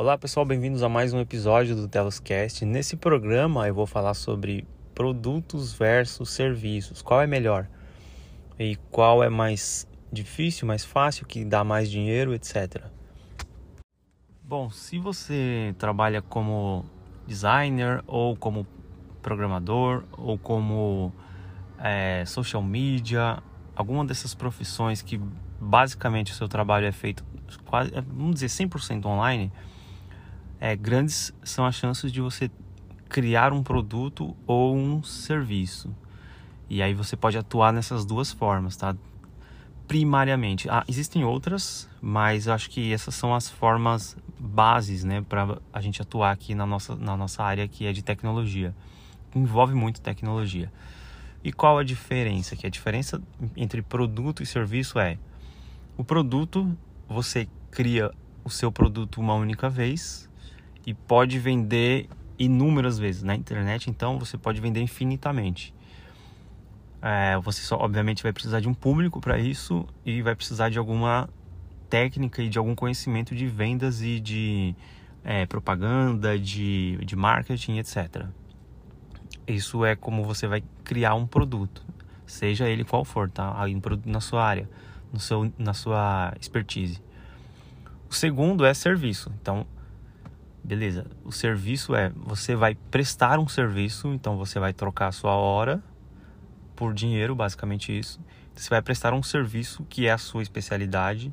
Olá pessoal, bem-vindos a mais um episódio do Teloscast. Nesse programa eu vou falar sobre produtos versus serviços. Qual é melhor? E qual é mais difícil, mais fácil, que dá mais dinheiro, etc. Bom, se você trabalha como designer ou como programador ou como é, social media, alguma dessas profissões que basicamente o seu trabalho é feito quase, vamos dizer 100% online, é, grandes são as chances de você criar um produto ou um serviço. E aí você pode atuar nessas duas formas, tá? Primariamente. Ah, existem outras, mas eu acho que essas são as formas bases, né, para a gente atuar aqui na nossa, na nossa área que é de tecnologia. Envolve muito tecnologia. E qual a diferença? Que a diferença entre produto e serviço é o produto você cria o seu produto uma única vez e pode vender inúmeras vezes na internet, então você pode vender infinitamente. É, você só, obviamente, vai precisar de um público para isso e vai precisar de alguma técnica e de algum conhecimento de vendas e de é, propaganda, de, de marketing, etc. Isso é como você vai criar um produto, seja ele qual for, tá? Aí um produto na sua área, no seu, na sua expertise. O segundo é serviço. Então, beleza. O serviço é você vai prestar um serviço, então você vai trocar a sua hora por dinheiro, basicamente isso. Você vai prestar um serviço que é a sua especialidade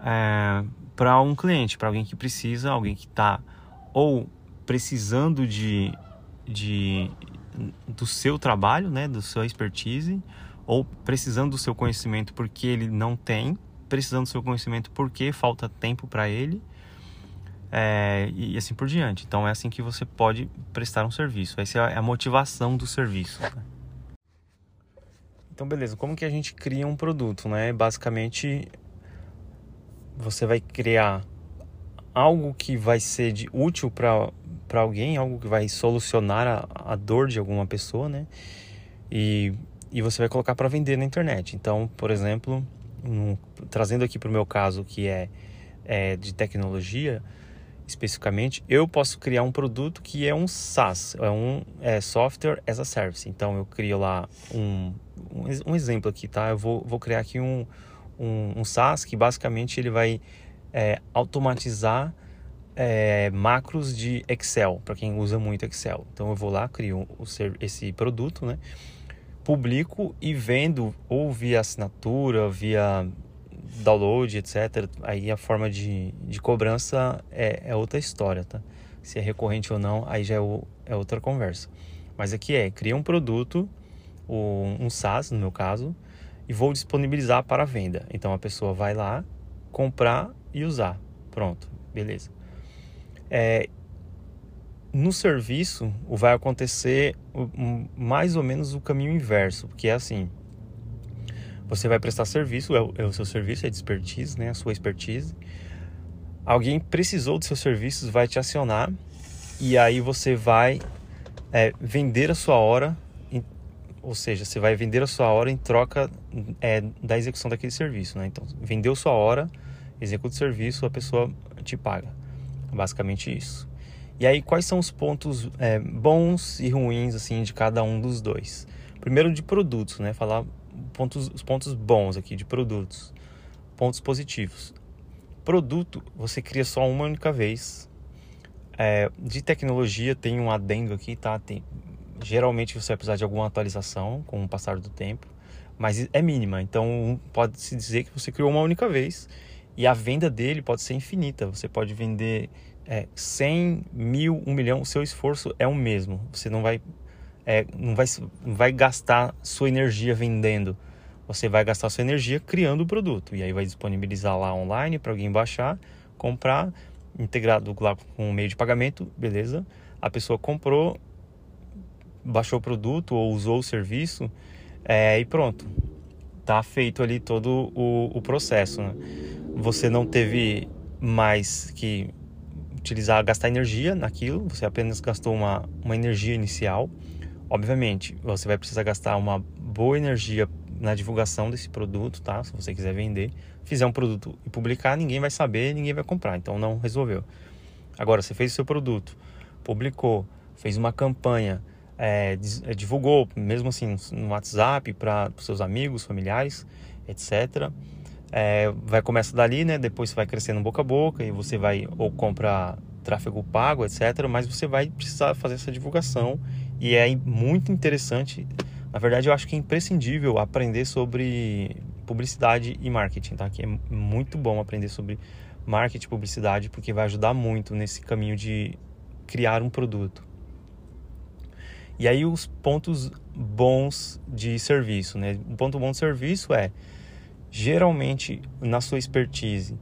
é, para um cliente, para alguém que precisa, alguém que está ou precisando de, de do seu trabalho, né, do seu expertise, ou precisando do seu conhecimento porque ele não tem, precisando do seu conhecimento porque falta tempo para ele é, e assim por diante. Então é assim que você pode prestar um serviço. Essa é a motivação do serviço. Né? Então beleza, como que a gente cria um produto, né? Basicamente você vai criar algo que vai ser de útil para alguém, algo que vai solucionar a, a dor de alguma pessoa, né? E, e você vai colocar para vender na internet. Então, por exemplo, um, trazendo aqui para o meu caso que é, é de tecnologia, especificamente, eu posso criar um produto que é um SaaS, é um é, Software as a Service. Então eu crio lá um, um, um exemplo aqui, tá? Eu vou, vou criar aqui um, um, um SaaS que basicamente ele vai é, automatizar é, macros de Excel, para quem usa muito Excel. Então eu vou lá, crio o, esse produto, né? Publico e vendo ou via assinatura, via download, etc. Aí a forma de, de cobrança é, é outra história, tá? Se é recorrente ou não, aí já é, o, é outra conversa. Mas aqui é, cria um produto, um SaaS no meu caso, e vou disponibilizar para venda. Então a pessoa vai lá, comprar e usar. Pronto, beleza. É, no serviço, vai acontecer mais ou menos o caminho inverso, porque é assim: você vai prestar serviço, é o, é o seu serviço, é de expertise, né? A sua expertise. Alguém precisou dos seus serviços, vai te acionar e aí você vai é, vender a sua hora, em, ou seja, você vai vender a sua hora em troca é, da execução daquele serviço, né? Então, vendeu sua hora, executa o serviço, a pessoa te paga. Basicamente isso. E aí, quais são os pontos é, bons e ruins assim de cada um dos dois? Primeiro de produtos, né? Falar pontos, os pontos bons aqui de produtos, pontos positivos. Produto você cria só uma única vez. É, de tecnologia tem um adendo aqui, tá? Tem, geralmente você vai precisar de alguma atualização com o passar do tempo, mas é mínima. Então pode se dizer que você criou uma única vez e a venda dele pode ser infinita. Você pode vender é, 100 mil, 1 milhão. O seu esforço é o mesmo. Você não vai é, não, vai, vai gastar sua energia vendendo. Você vai gastar sua energia criando o produto. E aí vai disponibilizar lá online para alguém baixar, comprar, integrado lá com o meio de pagamento, beleza. A pessoa comprou, baixou o produto ou usou o serviço é, e pronto. Tá feito ali todo o, o processo. Né? Você não teve mais que utilizar, gastar energia naquilo, você apenas gastou uma, uma energia inicial Obviamente, você vai precisar gastar uma boa energia na divulgação desse produto, tá? Se você quiser vender, fizer um produto e publicar, ninguém vai saber, ninguém vai comprar, então não resolveu. Agora, você fez o seu produto, publicou, fez uma campanha, é, é divulgou, mesmo assim, no WhatsApp para seus amigos, familiares, etc. É, vai começar dali, né? Depois você vai crescendo boca a boca e você vai ou comprar tráfego pago, etc. Mas você vai precisar fazer essa divulgação e é muito interessante. Na verdade, eu acho que é imprescindível aprender sobre publicidade e marketing, tá? Que é muito bom aprender sobre marketing e publicidade porque vai ajudar muito nesse caminho de criar um produto. E aí os pontos bons de serviço, né? Um ponto bom de serviço é geralmente na sua expertise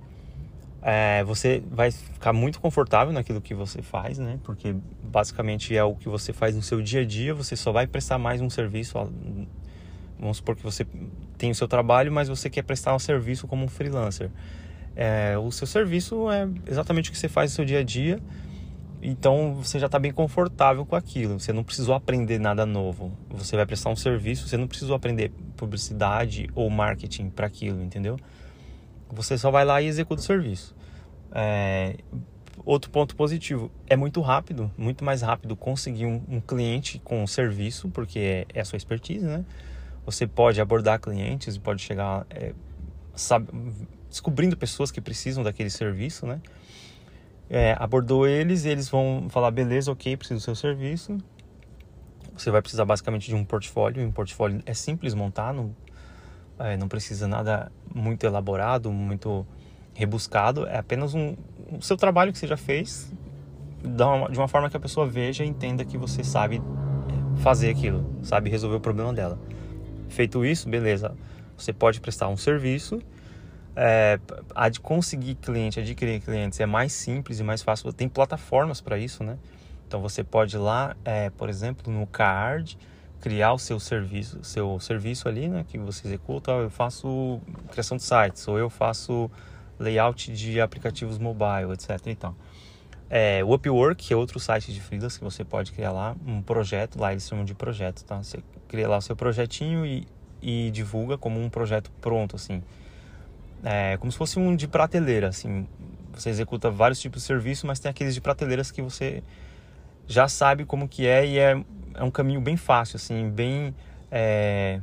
é, você vai ficar muito confortável naquilo que você faz, né? Porque basicamente é o que você faz no seu dia a dia. Você só vai prestar mais um serviço. Vamos supor que você tem o seu trabalho, mas você quer prestar um serviço como um freelancer. É, o seu serviço é exatamente o que você faz no seu dia a dia. Então você já está bem confortável com aquilo. Você não precisou aprender nada novo. Você vai prestar um serviço, você não precisou aprender publicidade ou marketing para aquilo, entendeu? Você só vai lá e executa o serviço. É, outro ponto positivo, é muito rápido, muito mais rápido conseguir um, um cliente com um serviço, porque é, é, a sua expertise, né? Você pode abordar clientes pode chegar é, sabe, descobrindo pessoas que precisam daquele serviço, né? É, abordou eles eles vão falar, beleza, ok, preciso do seu serviço. Você vai precisar basicamente de um portfólio. Um portfólio é simples montar, não, é, não precisa nada muito elaborado, muito rebuscado, é apenas um, o seu trabalho que você já fez de uma forma que a pessoa veja e entenda que você sabe fazer aquilo, sabe resolver o problema dela. Feito isso, beleza, você pode prestar um serviço. É, a de conseguir cliente, adquirir clientes é mais simples e mais fácil. Tem plataformas para isso, né? Então você pode ir lá, é, por exemplo, no Card, criar o seu serviço, seu serviço ali, né, que você executa. Eu faço criação de sites, ou eu faço layout de aplicativos mobile, etc. Então, é, o Upwork é outro site de freelance que você pode criar lá um projeto, lá eles chamam de projeto, tá? Você cria lá o seu projetinho e, e divulga como um projeto pronto, assim. É como se fosse um de prateleira, assim. Você executa vários tipos de serviço, mas tem aqueles de prateleiras que você já sabe como que é e é, é um caminho bem fácil, assim, bem é,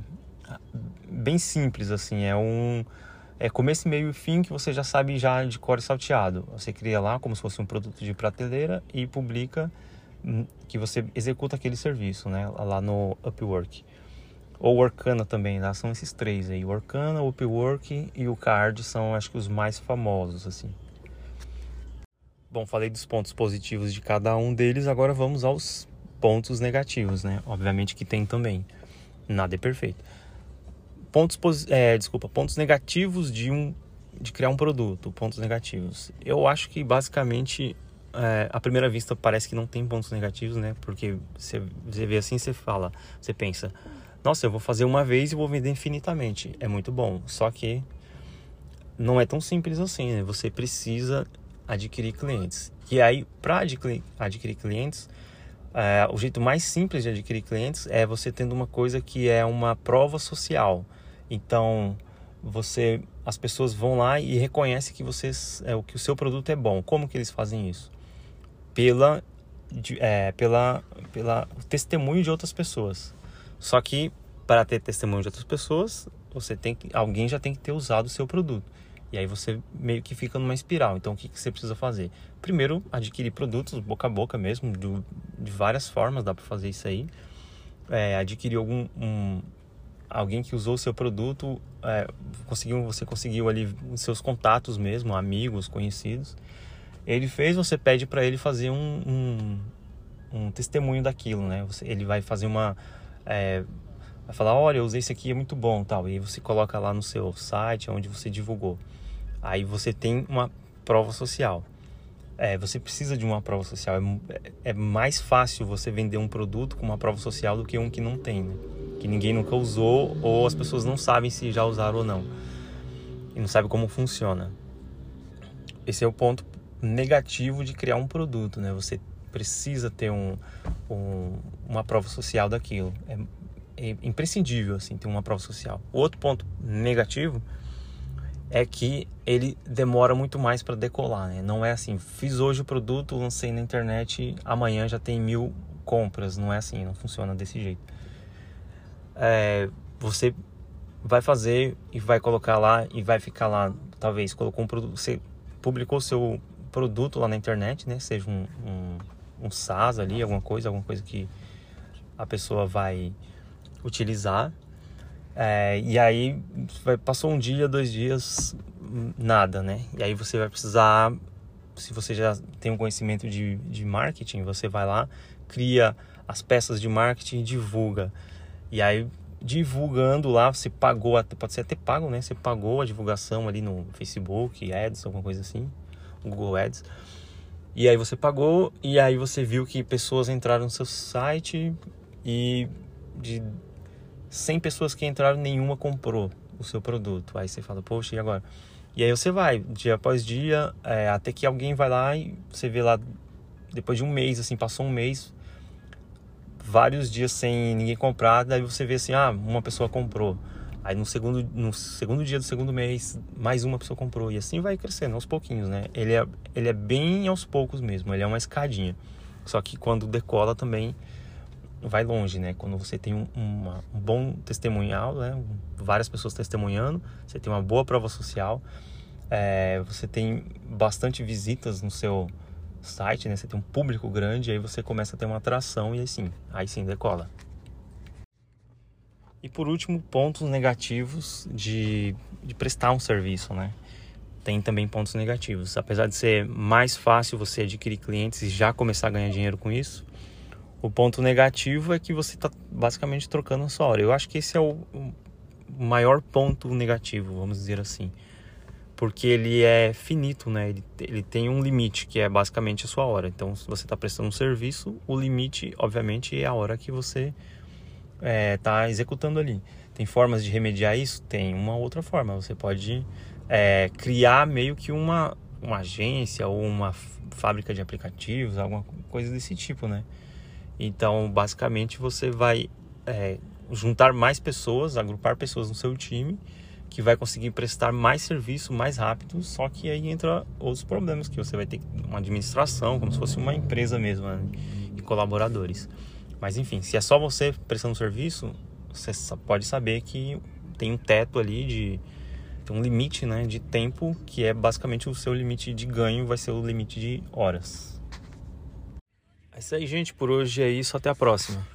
bem simples, assim. É um é começo, meio e fim que você já sabe já de cor salteado. Você cria lá como se fosse um produto de prateleira e publica hum, que você executa aquele serviço, né? Lá no Upwork. Ou Workana também, são esses três aí. Workana, Upwork e o Card são acho que os mais famosos, assim. Bom, falei dos pontos positivos de cada um deles, agora vamos aos pontos negativos, né? Obviamente que tem também. Nada é perfeito pontos é, desculpa pontos negativos de um de criar um produto pontos negativos. Eu acho que basicamente é, à primeira vista parece que não tem pontos negativos né? Porque você, vê assim você fala você pensa nossa eu vou fazer uma vez e vou vender infinitamente. É muito bom. Só que não é tão simples assim né? Você precisa adquirir clientes. E aí para adquirir, adquirir clientes é, o jeito mais simples de adquirir clientes é você tendo uma coisa que é uma prova social então, você, as pessoas vão lá e reconhecem que vocês, é, o que o seu produto é bom. Como que eles fazem isso? Pela, é, pela, pela testemunho de outras pessoas. Só que para ter testemunho de outras pessoas, você tem que, alguém já tem que ter usado o seu produto. E aí você meio que fica numa espiral. Então, o que, que você precisa fazer? Primeiro, adquirir produtos boca a boca mesmo, de, de várias formas dá para fazer isso aí. É, adquirir algum um, alguém que usou o seu produto, é, conseguiu, você conseguiu ali seus contatos mesmo, amigos, conhecidos. Ele fez, você pede para ele fazer um, um, um, testemunho daquilo, né? Você, ele vai fazer uma, é, vai falar, olha, eu usei esse aqui, é muito bom, tal. E você coloca lá no seu site, onde você divulgou. Aí você tem uma prova social. É, você precisa de uma prova social. É, é mais fácil você vender um produto com uma prova social do que um que não tem, né? Que ninguém nunca usou ou as pessoas não sabem se já usaram ou não e não sabem como funciona. Esse é o ponto negativo de criar um produto, né? Você precisa ter um, um uma prova social daquilo. É, é, imprescindível assim ter uma prova social. O outro ponto negativo é que ele demora muito mais para decolar, né? Não é assim, fiz hoje o produto, lancei na internet, amanhã já tem mil compras. Não é assim, não funciona desse jeito. É, você vai fazer e vai colocar lá e vai ficar lá, talvez colocou um produto, você publicou seu produto lá na internet, né? Seja um, um, um SaaS ali, alguma coisa, alguma coisa que a pessoa vai utilizar é, e aí vai, passou um dia, dois dias, nada, né? E aí você vai precisar, se você já tem um conhecimento de, de marketing, você vai lá, cria as peças de marketing e divulga. E aí divulgando lá, você pagou, pode ser até pago, né? Você pagou a divulgação ali no Facebook, Ads, alguma coisa assim, Google Ads. E aí você pagou e aí você viu que pessoas entraram no seu site e de 100 pessoas que entraram, nenhuma comprou o seu produto. Aí você fala, poxa, e agora? E aí você vai, dia após dia, é, até que alguém vai lá e você vê lá, depois de um mês, assim, passou um mês, vários dias sem ninguém comprar, daí você vê assim, ah, uma pessoa comprou. Aí no segundo, no segundo dia do segundo mês, mais uma pessoa comprou. E assim vai crescendo aos pouquinhos, né? Ele é, ele é bem aos poucos mesmo, ele é uma escadinha. Só que quando decola também, vai longe, né? Quando você tem um, uma, um bom testemunhal, né? várias pessoas testemunhando, você tem uma boa prova social, é, você tem bastante visitas no seu site, né? Você tem um público grande, aí você começa a ter uma atração e aí sim, aí sim decola. E por último, pontos negativos de, de prestar um serviço, né? Tem também pontos negativos. Apesar de ser mais fácil você adquirir clientes e já começar a ganhar dinheiro com isso, o ponto negativo é que você está basicamente trocando a sua hora. Eu acho que esse é o, maior ponto negativo, vamos dizer assim. Porque ele é finito, né? Ele, ele tem um limite, que é basicamente a sua hora. Então, se você está prestando um serviço, o limite, obviamente, é a hora que você está é, tá executando ali. Tem formas de remediar isso? Tem uma outra forma. Você pode é, criar meio que uma, uma agência ou uma fábrica de aplicativos, alguma coisa desse tipo, né? Então, basicamente, você vai é, juntar mais pessoas, agrupar pessoas no seu time, que vai conseguir prestar mais serviço mais rápido. Só que aí entra outros problemas, que você vai ter uma administração, como se fosse uma empresa mesmo, né? e colaboradores. Mas enfim, se é só você prestando serviço, você pode saber que tem um teto ali de tem um limite, né, de tempo que é basicamente o seu limite de ganho, vai ser o limite de horas. É isso aí, gente. Por hoje é isso. Até a próxima.